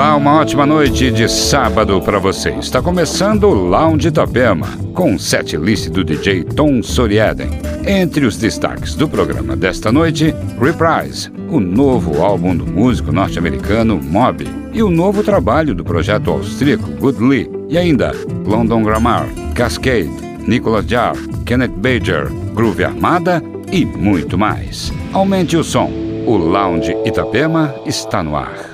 Olá, uma ótima noite de sábado para você. Está começando o Lounge Itapema, com o set list do DJ Tom Soriaden. Entre os destaques do programa desta noite, Reprise, o novo álbum do músico norte-americano Mob, e o novo trabalho do projeto austríaco Good Lee, e ainda London Grammar, Cascade, Nicholas Jar, Kenneth Bajer, Groove Armada e muito mais. Aumente o som. O Lounge Itapema está no ar.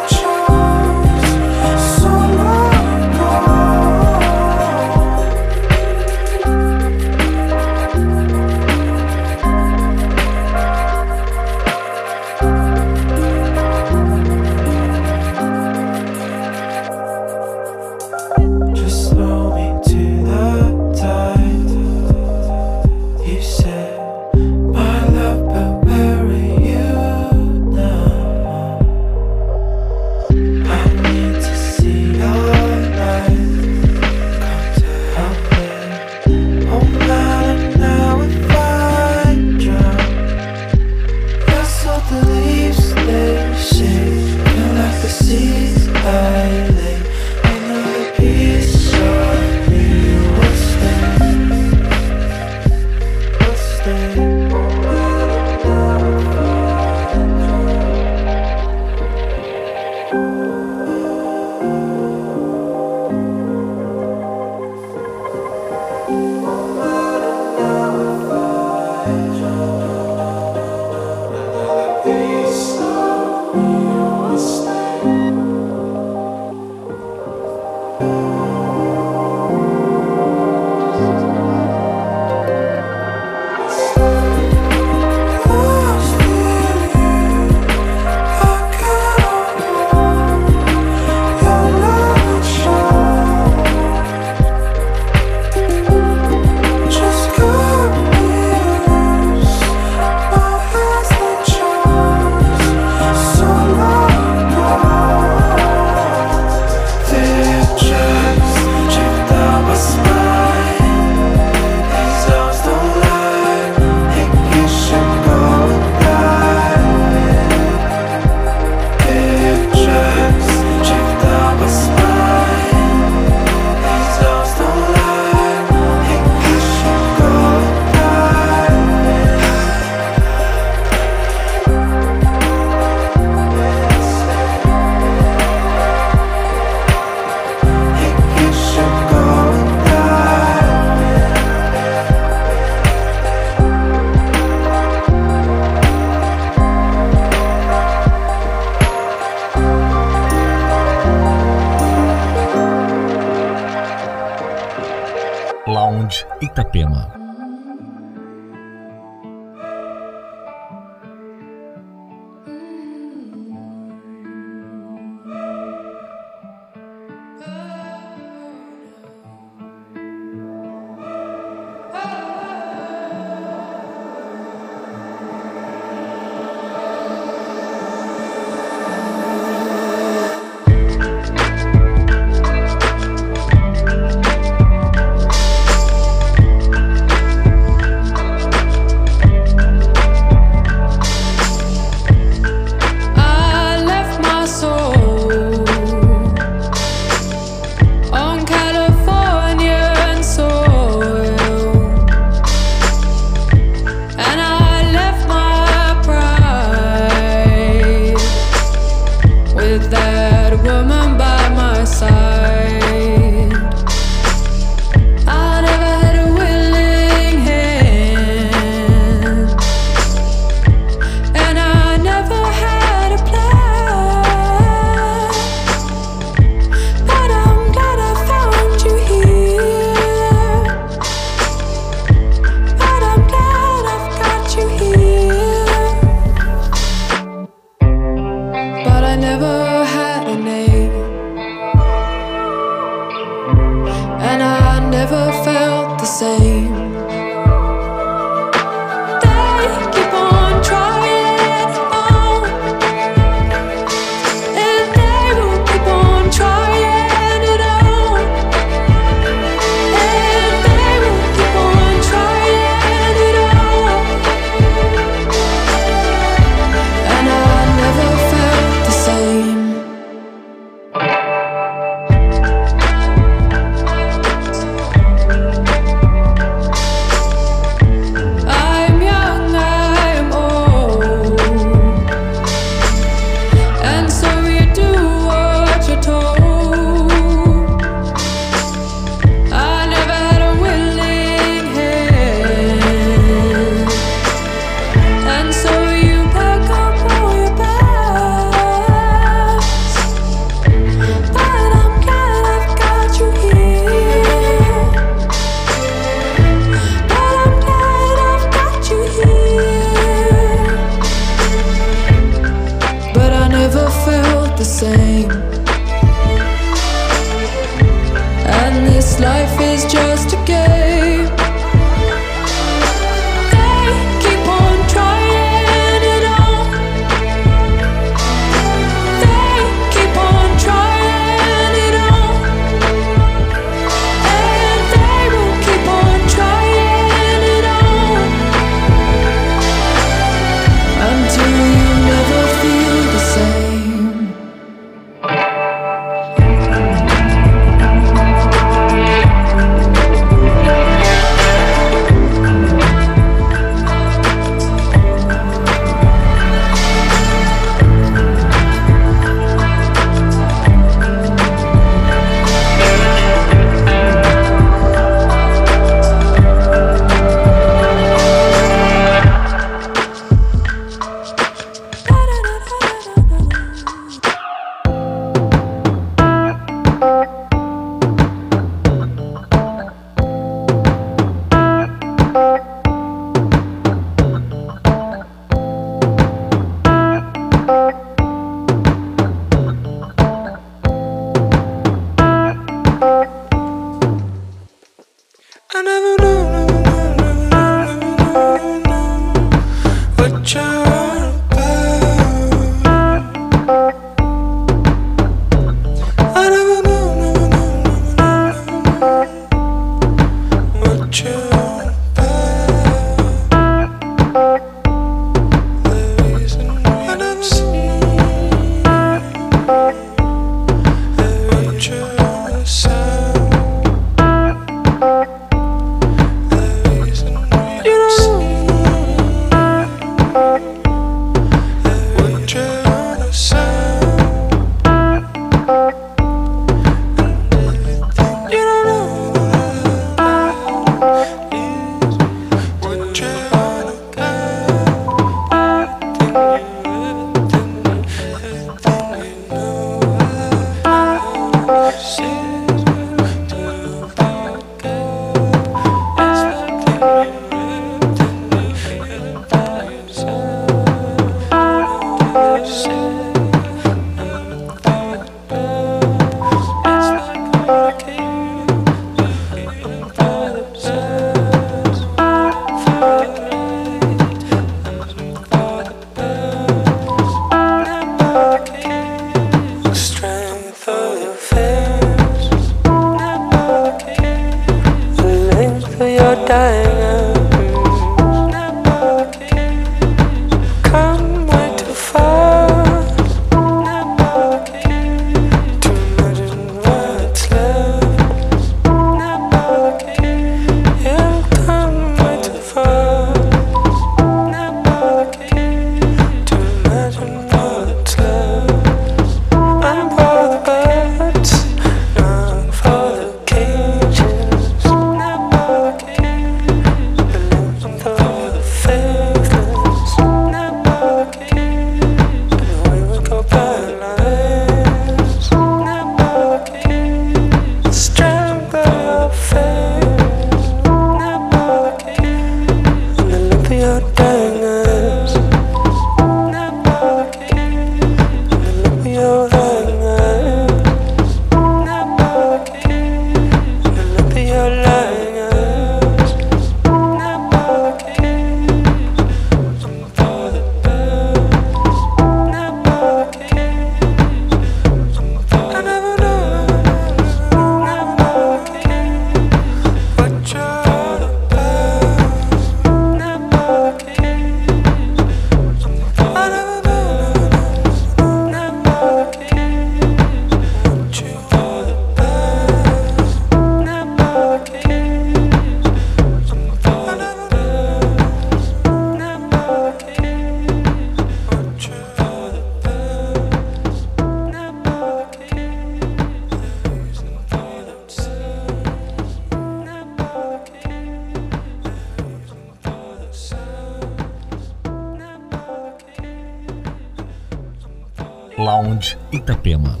You out,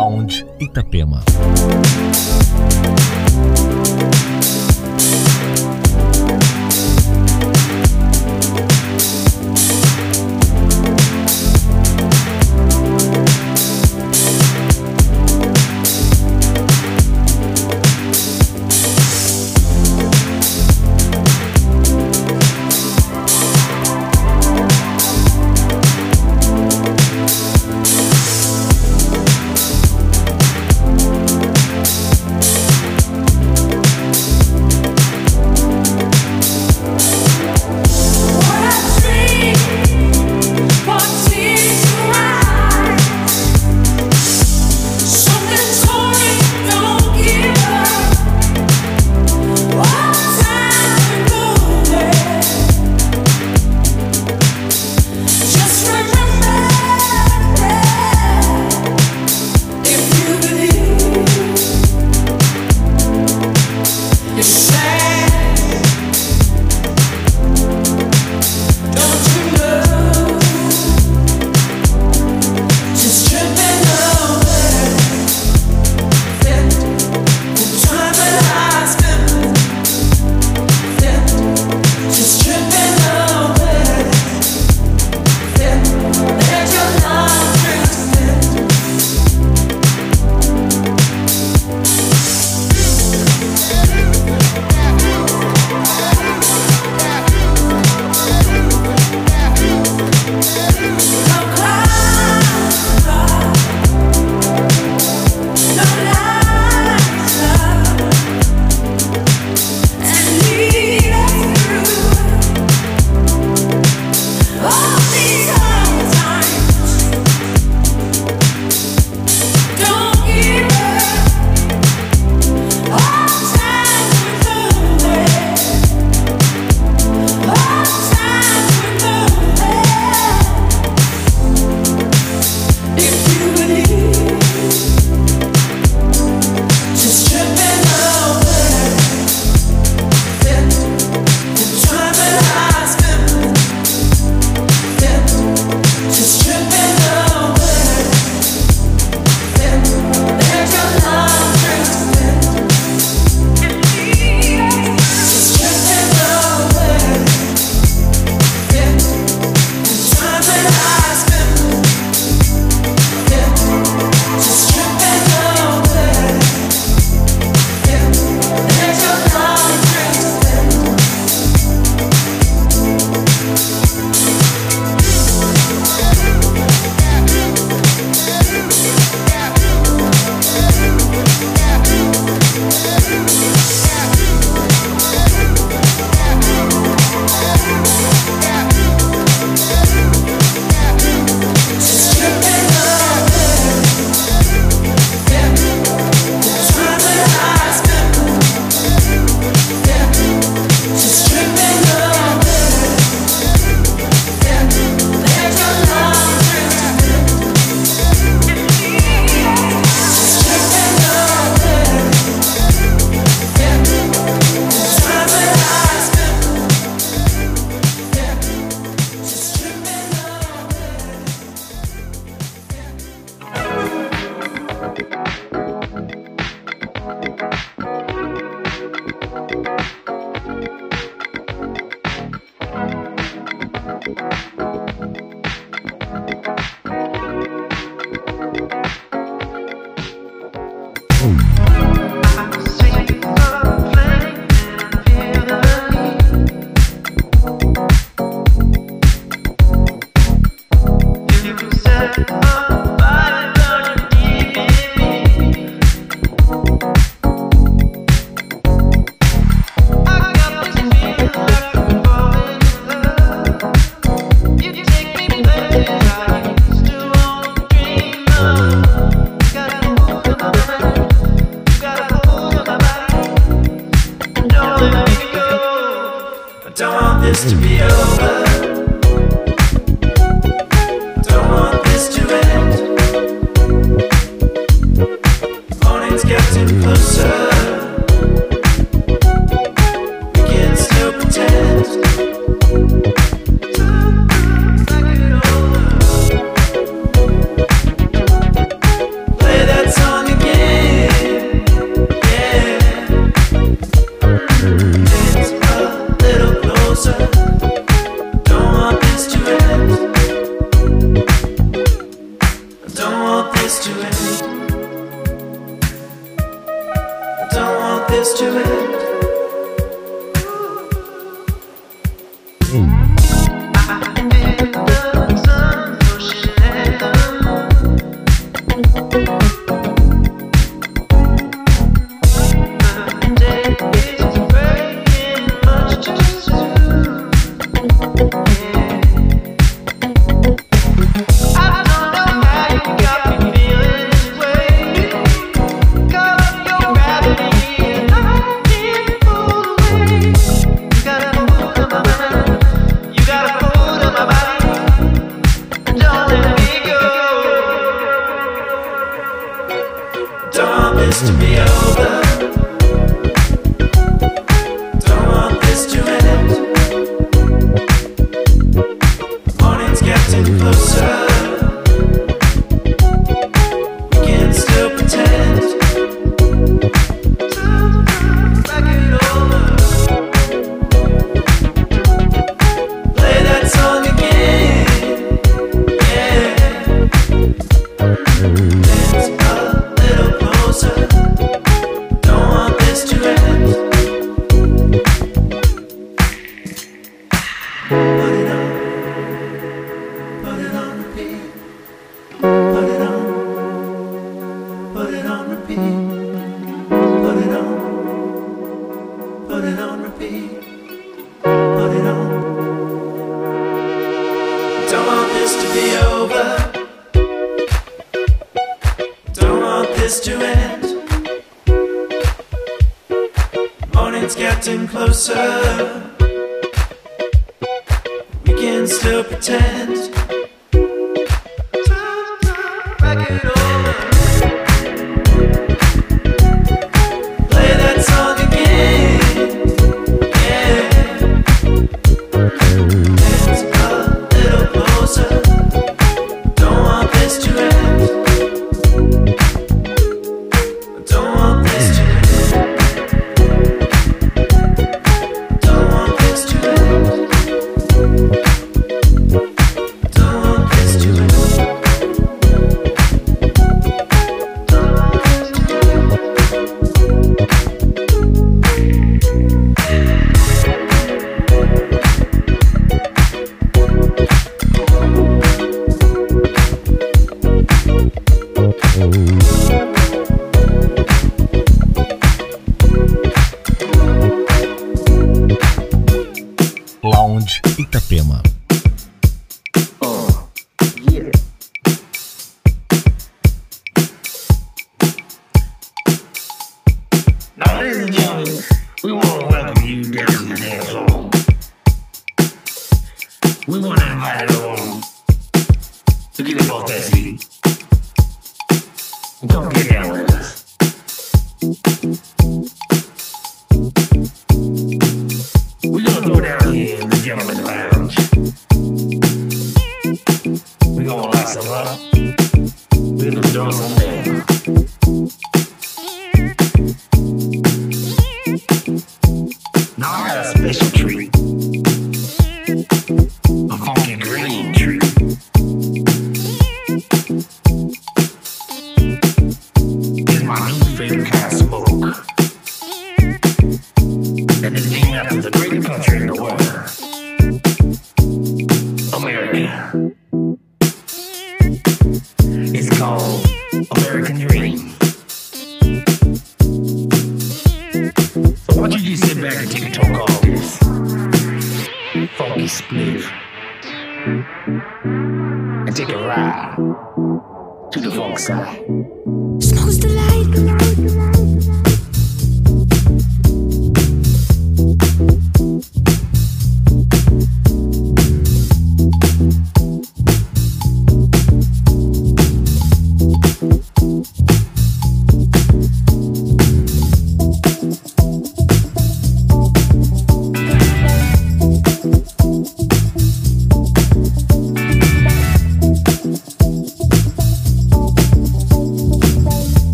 Lounge Itapema.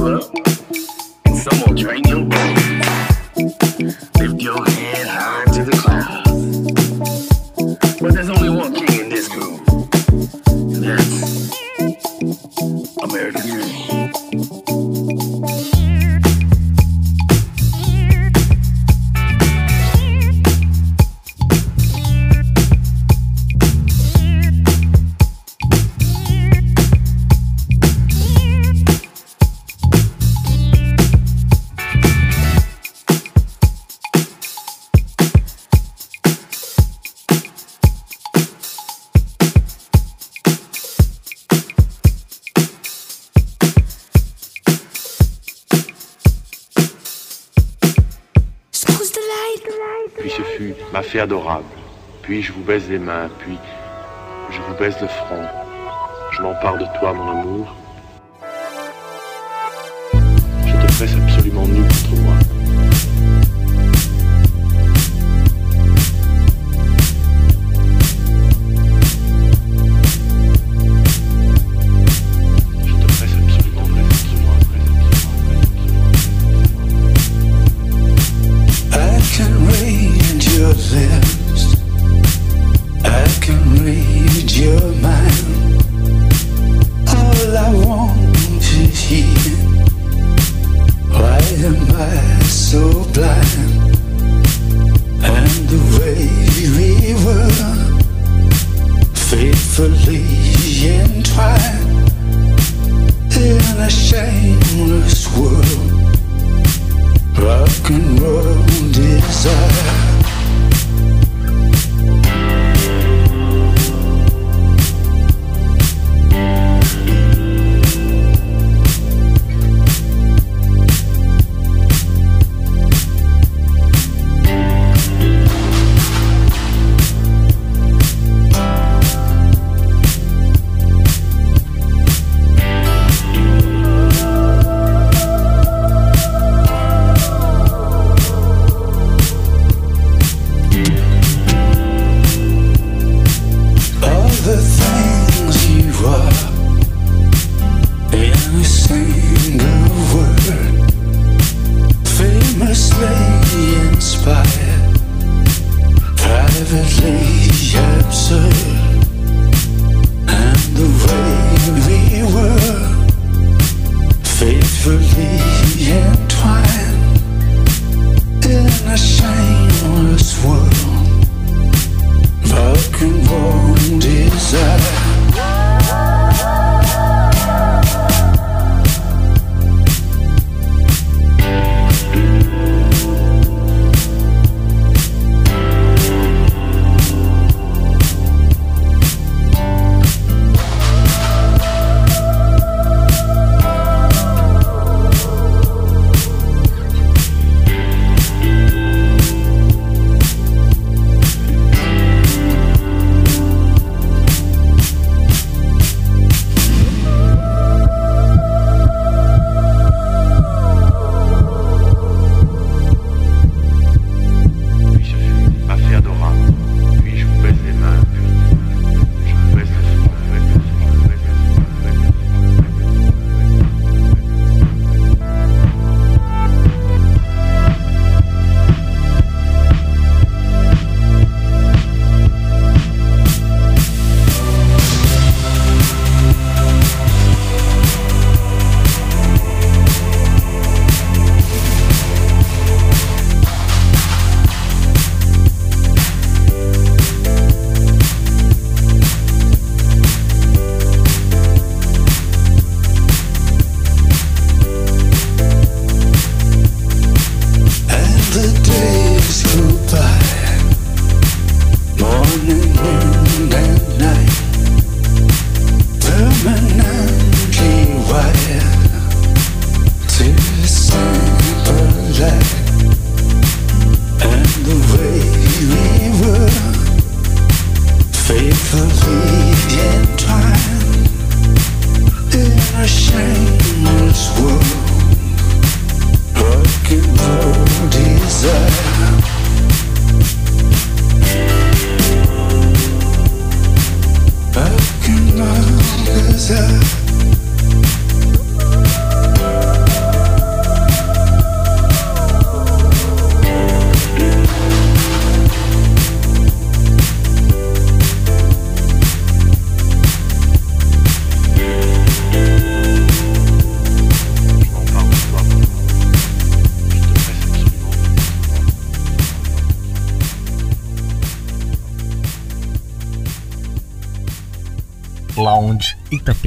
club. Someone drain your. Puis je vous baise les mains, puis je vous baise le front. Je m'empare de toi, mon amour. Je te presse absolument nu contre moi.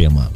Itapema.